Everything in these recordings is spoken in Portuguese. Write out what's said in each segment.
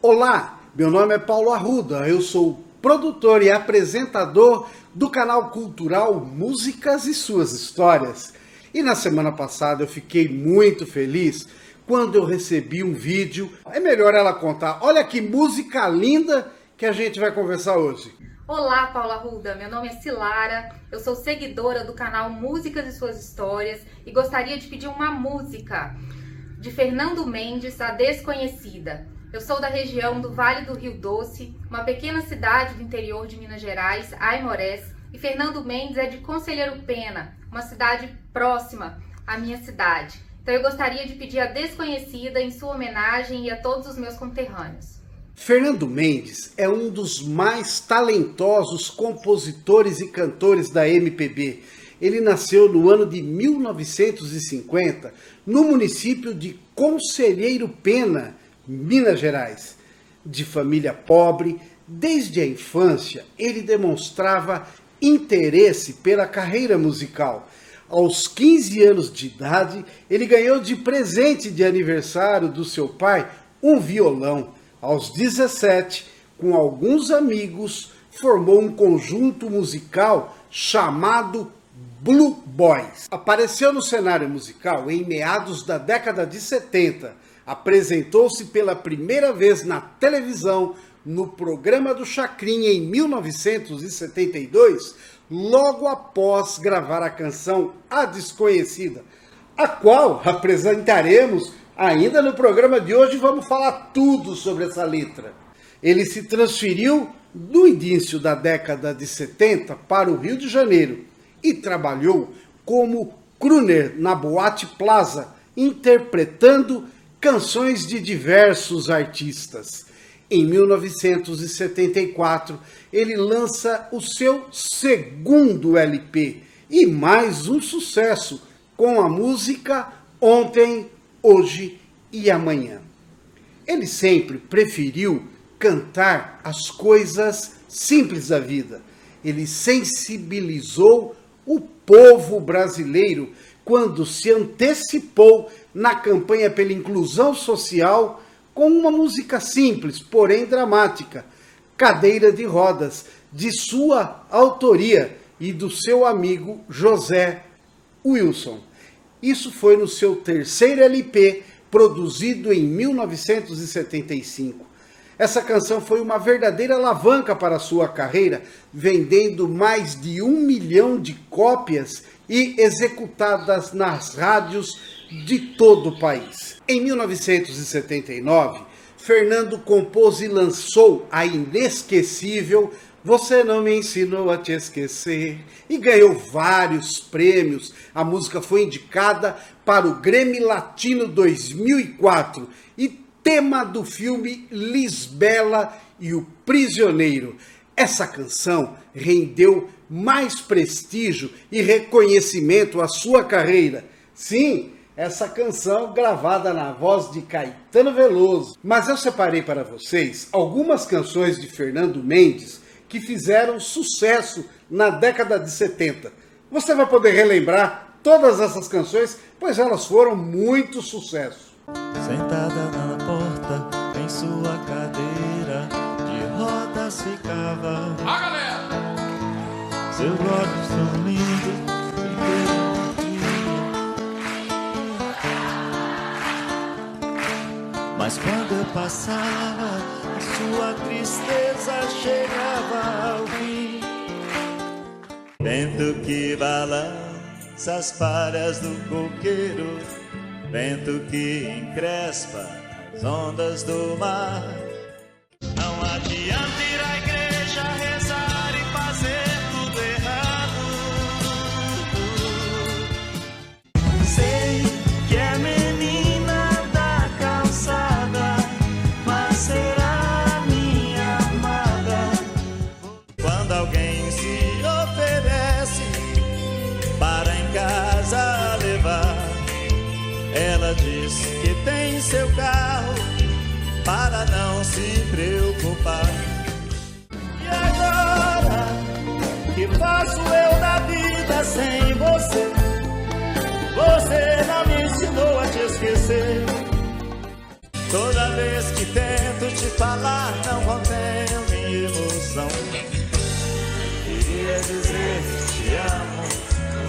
Olá, meu nome é Paulo Arruda, eu sou produtor e apresentador do canal cultural Músicas e Suas Histórias. E na semana passada eu fiquei muito feliz quando eu recebi um vídeo. É melhor ela contar. Olha que música linda que a gente vai conversar hoje. Olá, Paula Ruda. Meu nome é Silara. Eu sou seguidora do canal Músicas e Suas Histórias e gostaria de pedir uma música de Fernando Mendes, A Desconhecida. Eu sou da região do Vale do Rio Doce, uma pequena cidade do interior de Minas Gerais, Aimorés, e Fernando Mendes é de Conselheiro Pena, uma cidade próxima à minha cidade. Então eu gostaria de pedir a Desconhecida em sua homenagem e a todos os meus conterrâneos. Fernando Mendes é um dos mais talentosos compositores e cantores da MPB. Ele nasceu no ano de 1950 no município de Conselheiro Pena, Minas Gerais. De família pobre, desde a infância ele demonstrava interesse pela carreira musical. Aos 15 anos de idade, ele ganhou de presente de aniversário do seu pai um violão aos 17, com alguns amigos, formou um conjunto musical chamado Blue Boys. Apareceu no cenário musical em meados da década de 70. Apresentou-se pela primeira vez na televisão no programa do Chacrinha em 1972, logo após gravar a canção A Desconhecida, a qual apresentaremos Ainda no programa de hoje vamos falar tudo sobre essa letra. Ele se transferiu no início da década de 70 para o Rio de Janeiro e trabalhou como crooner na Boate Plaza, interpretando canções de diversos artistas. Em 1974, ele lança o seu segundo LP e mais um sucesso com a música Ontem hoje e amanhã. Ele sempre preferiu cantar as coisas simples da vida. Ele sensibilizou o povo brasileiro quando se antecipou na campanha pela inclusão social com uma música simples, porém dramática, Cadeira de Rodas, de sua autoria e do seu amigo José Wilson. Isso foi no seu terceiro LP, produzido em 1975. Essa canção foi uma verdadeira alavanca para sua carreira, vendendo mais de um milhão de cópias e executadas nas rádios de todo o país. Em 1979, Fernando compôs e lançou a inesquecível você não me ensinou a te esquecer. E ganhou vários prêmios. A música foi indicada para o Grêmio Latino 2004 e tema do filme Lisbela e o Prisioneiro. Essa canção rendeu mais prestígio e reconhecimento à sua carreira. Sim, essa canção gravada na voz de Caetano Veloso. Mas eu separei para vocês algumas canções de Fernando Mendes que fizeram sucesso na década de 70. Você vai poder relembrar todas essas canções, pois elas foram muito sucesso. Sentada na porta, em sua cadeira, de rodas ficava. A galera! Seus olhos são lindos, Mas quando eu passava, a sua tristeza chegava ao fim. Vento que balança as palhas do coqueiro, vento que encrespa as ondas do mar. faço eu da vida sem você? Você não me ensinou a te esquecer. Toda vez que tento te falar, não contenho minha emoção. Queria dizer te amo,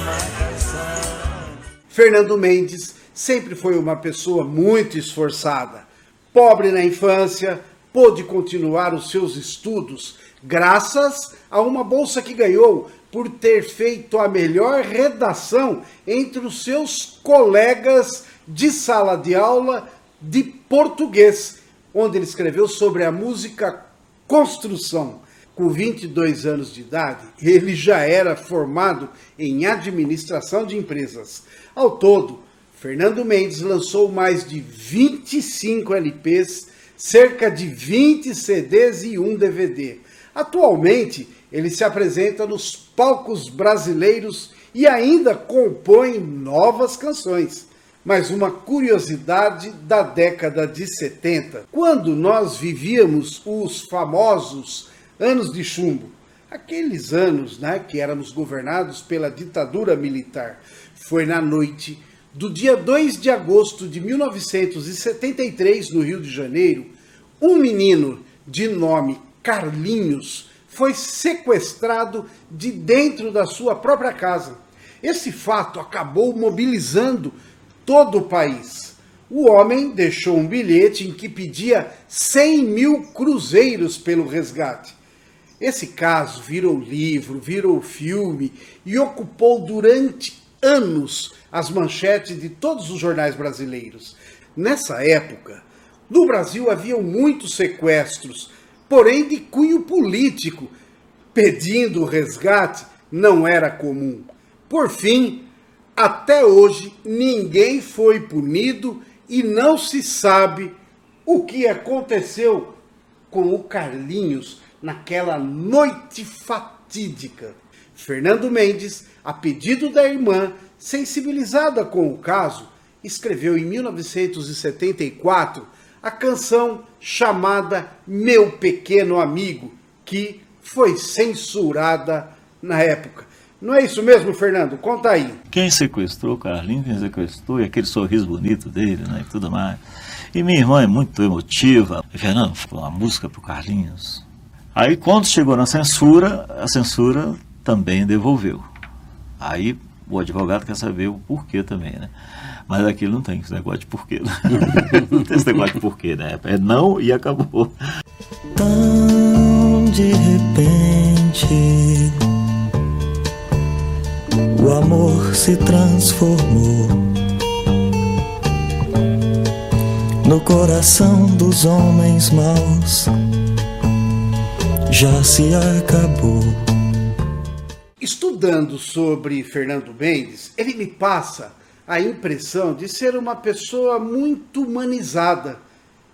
uma canção. Fernando Mendes sempre foi uma pessoa muito esforçada. Pobre na infância, pôde continuar os seus estudos graças a uma bolsa que ganhou por ter feito a melhor redação entre os seus colegas de sala de aula de português, onde ele escreveu sobre a música Construção. Com 22 anos de idade, ele já era formado em administração de empresas. Ao todo, Fernando Mendes lançou mais de 25 LPs, cerca de 20 CDs e um DVD. Atualmente, ele se apresenta nos palcos brasileiros e ainda compõe novas canções. Mas uma curiosidade da década de 70, quando nós vivíamos os famosos anos de chumbo, aqueles anos né, que éramos governados pela ditadura militar. Foi na noite do dia 2 de agosto de 1973, no Rio de Janeiro, um menino de nome Carlinhos foi sequestrado de dentro da sua própria casa. Esse fato acabou mobilizando todo o país. O homem deixou um bilhete em que pedia 100 mil cruzeiros pelo resgate. Esse caso virou livro, virou filme e ocupou durante anos as manchetes de todos os jornais brasileiros. Nessa época, no Brasil haviam muitos sequestros, porém de cunho político. Pedindo resgate não era comum. Por fim, até hoje, ninguém foi punido e não se sabe o que aconteceu com o Carlinhos naquela noite fatídica. Fernando Mendes, a pedido da irmã, sensibilizada com o caso, escreveu em 1974 a canção chamada Meu Pequeno Amigo, que foi censurada na época. Não é isso mesmo, Fernando? Conta aí. Quem sequestrou Carlinhos, quem sequestrou, e aquele sorriso bonito dele, né, e tudo mais. E minha irmã é muito emotiva. Fernando, uma música pro Carlinhos. Aí quando chegou na censura, a censura também devolveu. Aí o advogado quer saber o porquê também, né? Mas aquilo não tem esse negócio de porquê. Né? não tem esse negócio de porquê, né? É não e acabou. Tão de repente o amor se transformou no coração dos homens maus. Já se acabou. Estudando sobre Fernando Mendes, ele me passa a impressão de ser uma pessoa muito humanizada,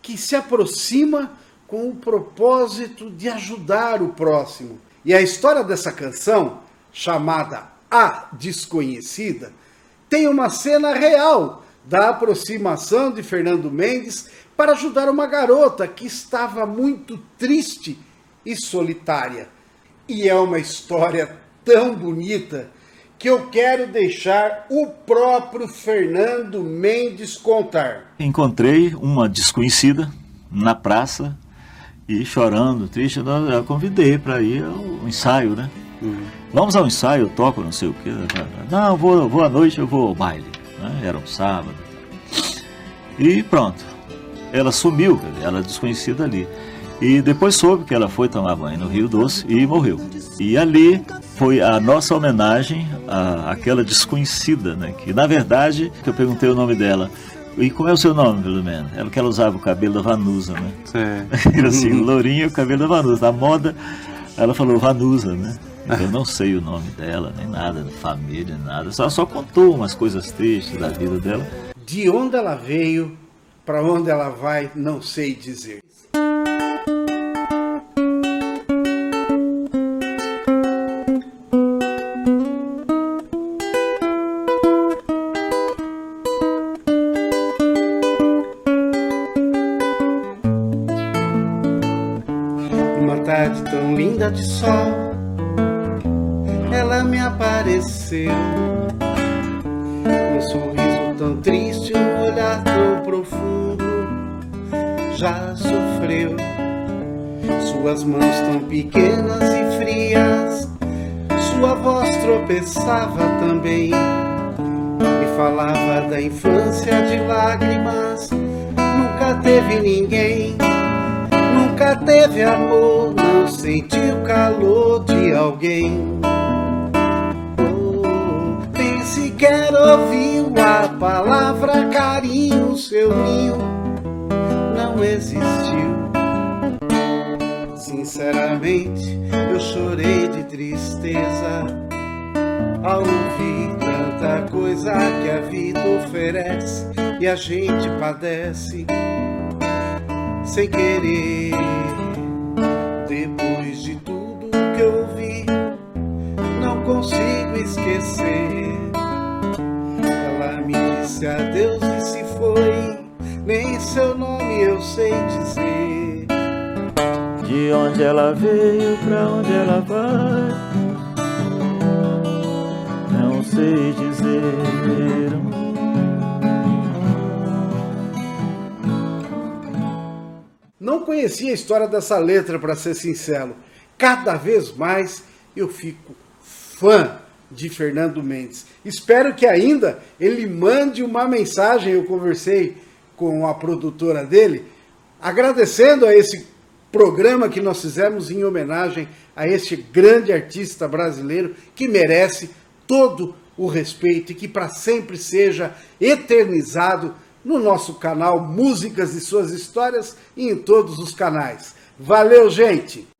que se aproxima com o propósito de ajudar o próximo. E a história dessa canção, chamada A Desconhecida, tem uma cena real da aproximação de Fernando Mendes para ajudar uma garota que estava muito triste e solitária. E é uma história tão bonita que eu quero deixar o próprio Fernando Mendes contar. Encontrei uma desconhecida na praça e chorando, triste, eu convidei para ir ao ensaio, né? Uhum. Vamos ao ensaio, eu toco, não sei o quê. Não, vou, vou à noite, eu vou ao baile. Né? Era um sábado. E pronto. Ela sumiu, ela é desconhecida ali. E depois soube que ela foi tomar banho no Rio Doce e morreu. E ali foi a nossa homenagem à, àquela desconhecida, né? Que na verdade, que eu perguntei o nome dela. E como é o seu nome, pelo menos? Ela que ela usava o cabelo da Vanusa, né? Sim. assim, lourinho, o cabelo da Vanusa. Na moda, ela falou Vanusa, né? Eu não sei o nome dela, nem nada, família, nada. Só, só contou umas coisas tristes da vida dela. De onde ela veio, para onde ela vai, não sei dizer. De sol, ela me apareceu. Um sorriso tão triste, um olhar tão profundo, já sofreu. Suas mãos tão pequenas e frias, sua voz tropeçava também. Me falava da infância de lágrimas. Nunca teve ninguém, nunca teve amor, não sentiu o calor de alguém. Oh, nem sequer ouviu a palavra carinho, seu ninho não existiu. Sinceramente, eu chorei de tristeza ao ouvir tanta coisa que a vida oferece e a gente padece sem querer. Depois de tudo que eu vi, não consigo esquecer. Ela me disse adeus e se foi, nem seu nome eu sei dizer. De onde ela veio, pra onde ela vai sei dizer. Não conhecia a história dessa letra, para ser sincero. Cada vez mais eu fico fã de Fernando Mendes. Espero que ainda ele mande uma mensagem. Eu conversei com a produtora dele, agradecendo a esse programa que nós fizemos em homenagem a este grande artista brasileiro que merece todo o respeito e que para sempre seja eternizado no nosso canal Músicas e Suas Histórias e em todos os canais. Valeu, gente!